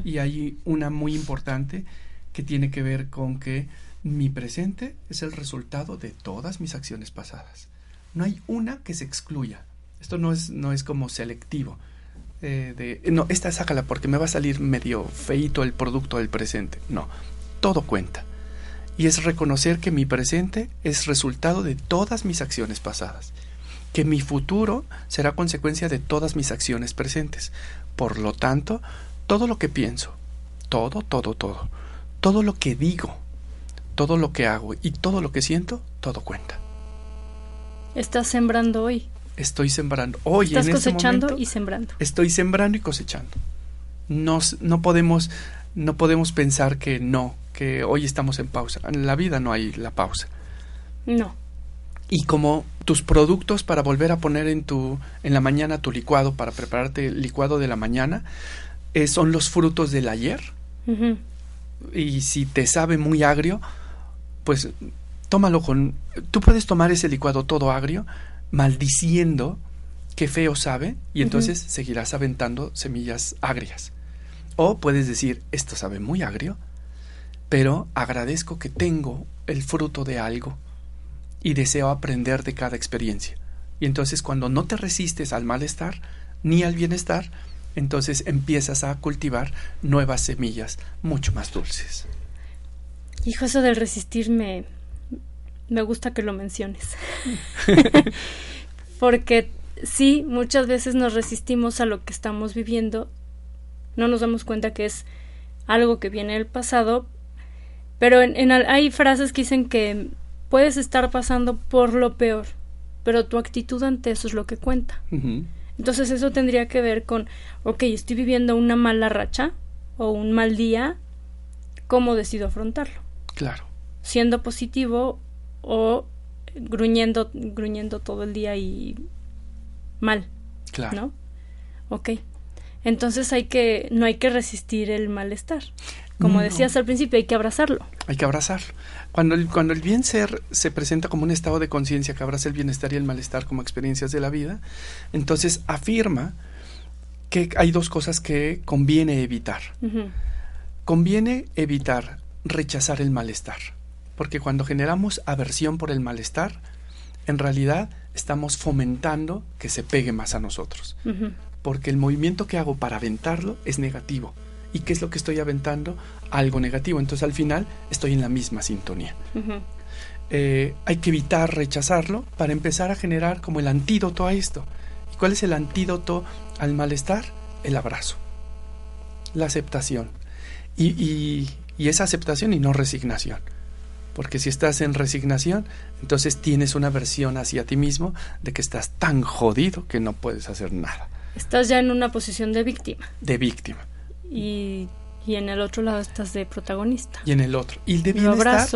Y hay una muy importante que tiene que ver con que mi presente es el resultado de todas mis acciones pasadas. No hay una que se excluya. Esto no es, no es como selectivo. Eh, de, no, esta sácala porque me va a salir medio feito el producto del presente. No, todo cuenta. Y es reconocer que mi presente es resultado de todas mis acciones pasadas. Que mi futuro será consecuencia de todas mis acciones presentes. Por lo tanto, todo lo que pienso, todo, todo, todo, todo lo que digo, todo lo que hago y todo lo que siento, todo cuenta. Estás sembrando hoy estoy sembrando. Hoy Estás en este cosechando y sembrando. Estoy sembrando y cosechando. No, no, podemos, no podemos pensar que no, que hoy estamos en pausa. En la vida no hay la pausa. No. Y como tus productos para volver a poner en tu en la mañana tu licuado para prepararte el licuado de la mañana eh, son los frutos del ayer. Y si te sabe muy agrio, pues tómalo con tú puedes tomar ese licuado todo agrio maldiciendo qué feo sabe y entonces seguirás aventando semillas agrias. O puedes decir, esto sabe muy agrio, pero agradezco que tengo el fruto de algo y deseo aprender de cada experiencia. Y entonces cuando no te resistes al malestar ni al bienestar, entonces empiezas a cultivar nuevas semillas mucho más dulces. Hijo, eso del resistirme, me gusta que lo menciones. Porque sí, muchas veces nos resistimos a lo que estamos viviendo, no nos damos cuenta que es algo que viene del pasado, pero en, hay frases que dicen que puedes estar pasando por lo peor, pero tu actitud ante eso es lo que cuenta. Entonces eso tendría que ver con, ok, estoy viviendo una mala racha o un mal día, ¿cómo decido afrontarlo? Claro. Siendo positivo o gruñendo, gruñendo todo el día y mal. Claro. ¿No? Ok. Entonces hay que, no hay que resistir el malestar. Como decías al principio, hay que abrazarlo. Hay que abrazarlo. Cuando el, cuando el bien ser se presenta como un estado de conciencia que abraza el bienestar y el malestar como experiencias de la vida, entonces afirma que hay dos cosas que conviene evitar. Conviene evitar rechazar el malestar, porque cuando generamos aversión por el malestar, en realidad estamos fomentando que se pegue más a nosotros, porque el movimiento que hago para aventarlo es negativo. ¿Y qué es lo que estoy aventando? Algo negativo. Entonces al final estoy en la misma sintonía. Eh, hay que evitar rechazarlo para empezar a generar como el antídoto a esto. ¿Y cuál es el antídoto al malestar? El abrazo, la aceptación. Y, y esa aceptación y no resignación. Porque si estás en resignación, entonces tienes una versión hacia ti mismo de que estás tan jodido que no puedes hacer nada. Estás ya en una posición de víctima. De víctima y, y, en el otro lado estás de protagonista. Y en el otro. Y el de bienestar.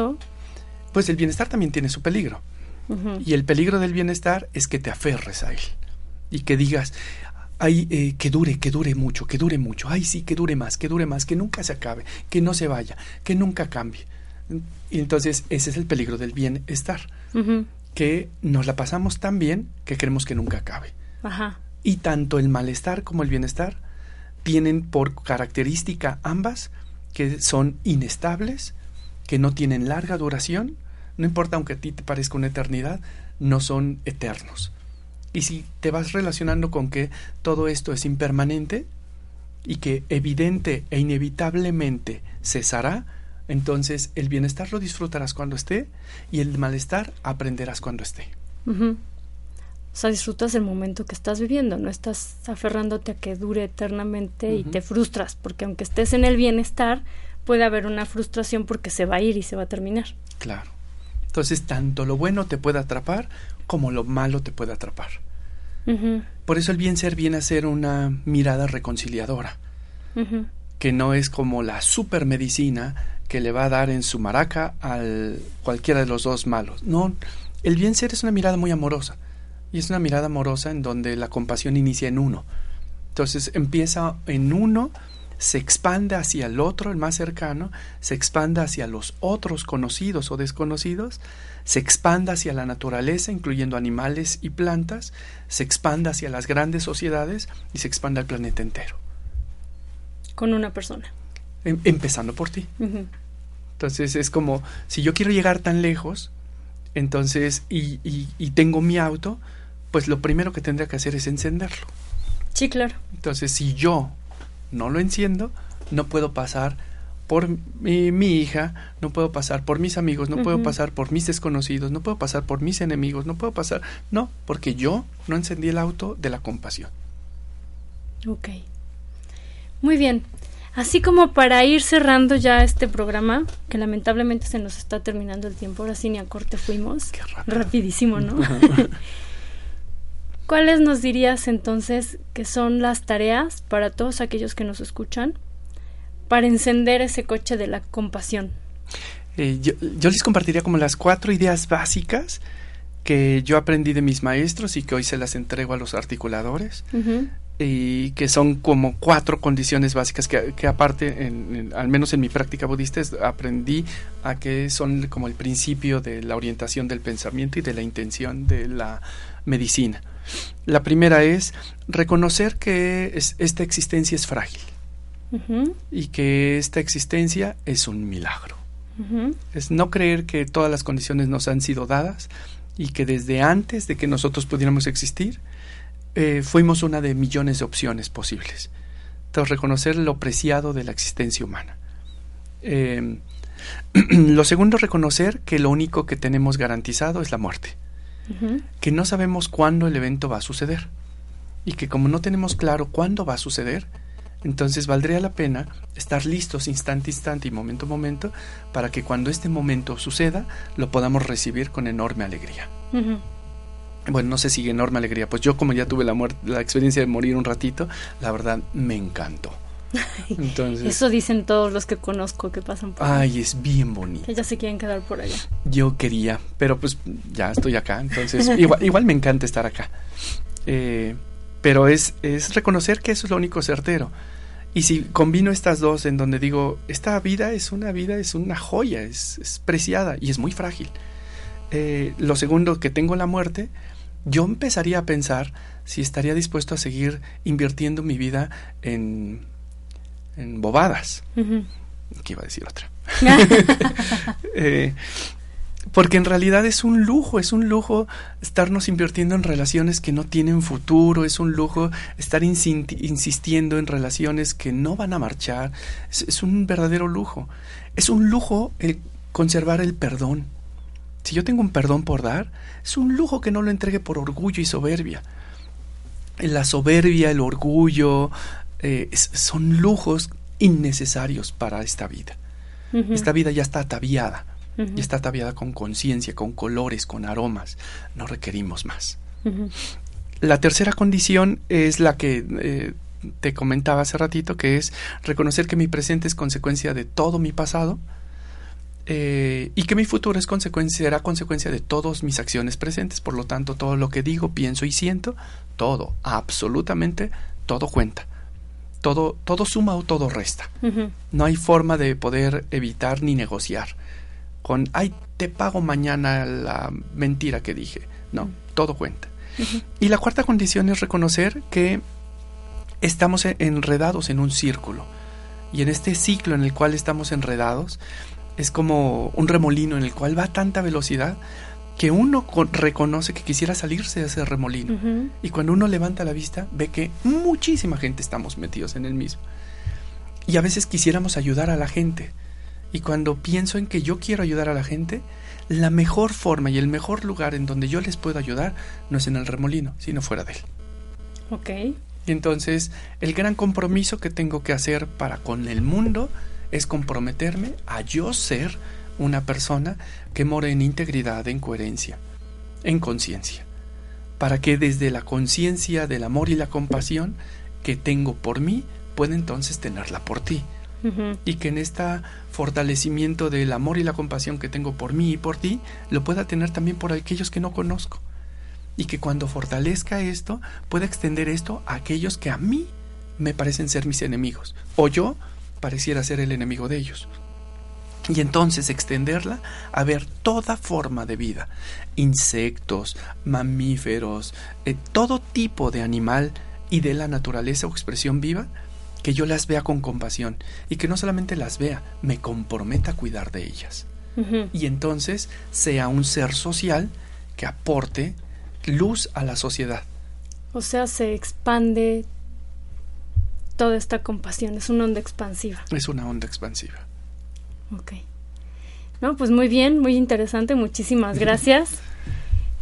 Pues el bienestar también tiene su peligro. Y el peligro del bienestar es que te aferres a él. Y que digas, ay, eh, que dure, que dure mucho, que dure mucho. Ay, sí, que dure más, que dure más, que nunca se acabe, que no se vaya, que nunca cambie. Y entonces ese es el peligro del bienestar. Que nos la pasamos tan bien que queremos que nunca acabe. Ajá. Y tanto el malestar como el bienestar tienen por característica ambas que son inestables, que no tienen larga duración, no importa aunque a ti te parezca una eternidad, no son eternos. Y si te vas relacionando con que todo esto es impermanente y que evidente e inevitablemente cesará, entonces el bienestar lo disfrutarás cuando esté y el malestar aprenderás cuando esté. O sea, disfrutas el momento que estás viviendo, no estás aferrándote a que dure eternamente y te frustras, porque aunque estés en el bienestar, puede haber una frustración porque se va a ir y se va a terminar. Claro. Entonces, tanto lo bueno te puede atrapar como lo malo te puede atrapar. Por eso el bien ser viene a ser una mirada reconciliadora, que no es como la supermedicina que le va a dar en su maraca al cualquiera de los dos malos. No, el bien ser es una mirada muy amorosa y es una mirada amorosa en donde la compasión inicia en uno. Entonces empieza en uno, se expande hacia el otro, el más cercano, se expande hacia los otros conocidos o desconocidos, se expande hacia la naturaleza, incluyendo animales y plantas, se expande hacia las grandes sociedades y se expande al planeta entero. Con una persona. Em, empezando por ti. Entonces es como, si yo quiero llegar tan lejos, entonces, y, y tengo mi auto, pues lo primero que tendría que hacer es encenderlo. Sí, claro. Entonces, si yo no lo enciendo, no puedo pasar por mi, hija, no puedo pasar por mis amigos, no puedo pasar por mis desconocidos, no puedo pasar por mis enemigos, no puedo pasar, no, porque yo no encendí el auto de la compasión. Ok. Muy bien. Así como para ir cerrando ya este programa, que lamentablemente se nos está terminando el tiempo, ahora sí ni a corte fuimos. Qué Rapidísimo, ¿no? ¿Cuáles nos dirías entonces que son las tareas para todos aquellos que nos escuchan para encender ese coche de la compasión? Eh, yo, les compartiría como las cuatro ideas básicas que yo aprendí de mis maestros y que hoy se las entrego a los articuladores. y que son como cuatro condiciones básicas que, aparte, al menos en mi práctica budista, aprendí a que son como el principio de la orientación del pensamiento y de la intención de la medicina. La primera es reconocer que esta existencia es frágil y que esta existencia es un milagro. Es no creer que todas las condiciones nos han sido dadas y que desde antes de que nosotros pudiéramos existir, eh, fuimos una de millones de opciones posibles. Entonces, reconocer lo preciado de la existencia humana. Em, lo segundo, reconocer que lo único que tenemos garantizado es la muerte. Que no sabemos cuándo el evento va a suceder. Y que como no tenemos claro cuándo va a suceder, entonces valdría la pena estar listos instante a instante y momento a momento para que cuando este momento suceda lo podamos recibir con enorme alegría. Bueno, no sé si enorme alegría, pues yo como ya tuve la, la experiencia de morir un ratito, la verdad me encantó. Entonces, Eso dicen todos los que conozco que pasan por Ay, es bien bonito. Que ya se quieren quedar por allá. Yo quería, pero pues ya estoy acá, entonces igual, igual me encanta estar acá. Eh, pero es, es reconocer que eso es lo único certero. Y si combino estas dos en donde digo, esta vida es una vida, es una joya, es, preciada y es muy frágil. Eh, lo segundo, que tengo la muerte, yo empezaría a pensar si estaría dispuesto a seguir invirtiendo mi vida en, en bobadas. ¿Qué iba a decir otra? eh, porque en realidad es un lujo, es un lujo estarnos invirtiendo en relaciones que no tienen futuro, es un lujo estar insistiendo en relaciones que no van a marchar, es, un verdadero lujo. Es un lujo el conservar el perdón. Si yo tengo un perdón por dar, es un lujo que no lo entregue por orgullo y soberbia. La soberbia, el orgullo, eh, son lujos innecesarios para esta vida. Esta vida ya está ataviada y está ataviada con conciencia, con colores, con aromas. No requerimos más. La tercera condición es la que eh, te comentaba hace ratito, que es reconocer que mi presente es consecuencia de todo mi pasado eh, y que mi futuro es consecuencia, será consecuencia de todas mis acciones presentes. Por lo tanto, todo lo que digo, pienso y siento, todo, absolutamente todo cuenta. Todo, todo suma o todo resta. No hay forma de poder evitar ni negociar con, ay, te pago mañana la mentira que dije. No, todo cuenta. Y la cuarta condición es reconocer que estamos enredados en un círculo. Y en este ciclo en el cual estamos enredados, es como un remolino en el cual va a tanta velocidad que uno reconoce que quisiera salirse de ese remolino. Y cuando uno levanta la vista, ve que muchísima gente estamos metidos en el mismo. Y a veces quisiéramos ayudar a la gente, y cuando pienso en que yo quiero ayudar a la gente, la mejor forma y el mejor lugar en donde yo les puedo ayudar no es en el remolino, sino fuera de él. Ok. Y entonces, el gran compromiso que tengo que hacer para con el mundo es comprometerme a yo ser una persona que more en integridad, en coherencia, en conciencia, para que desde la conciencia del amor y la compasión que tengo por mí, pueda entonces tenerla por ti y que en este fortalecimiento del amor y la compasión que tengo por mí y por ti, lo pueda tener también por aquellos que no conozco. Y que cuando fortalezca esto, pueda extender esto a aquellos que a mí me parecen ser mis enemigos, o yo pareciera ser el enemigo de ellos. Y entonces extenderla a ver toda forma de vida, insectos, mamíferos, eh, todo tipo de animal y de la naturaleza o expresión viva, que yo las vea con compasión y que no solamente las vea, me comprometa a cuidar de ellas. Y entonces sea un ser social que aporte luz a la sociedad. O sea, se expande toda esta compasión, es una onda expansiva. Es una onda expansiva. Ok. No, pues muy bien, muy interesante, muchísimas gracias.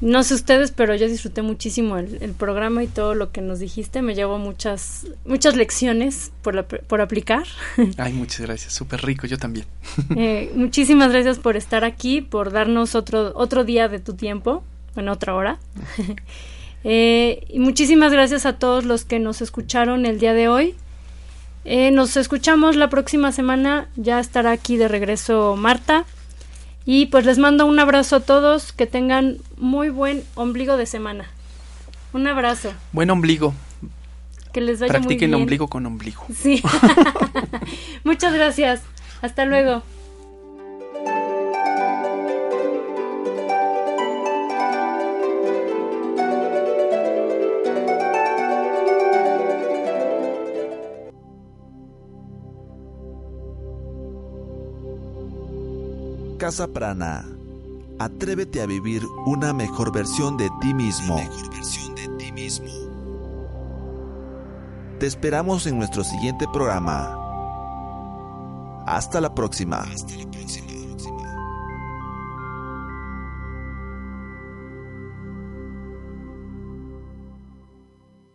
No sé ustedes, pero yo disfruté muchísimo el, programa y todo lo que nos dijiste. Me llevó muchas, muchas lecciones por, por aplicar. Ay, muchas gracias. Súper rico, yo también. Eh, muchísimas gracias por estar aquí, por darnos otro, otro día de tu tiempo, en otra hora. Eh, y muchísimas gracias a todos los que nos escucharon el día de hoy. Eh, nos escuchamos la próxima semana. Ya estará aquí de regreso Marta. Y pues les mando un abrazo a todos, que tengan muy buen ombligo de semana. Un abrazo. Buen ombligo. Que les vaya muy bien. ombligo con ombligo. Sí. Muchas gracias. Hasta luego. Casa Prana. Atrévete a vivir una mejor versión de ti mismo. Te esperamos en nuestro siguiente programa. Hasta la próxima. Hasta la próxima.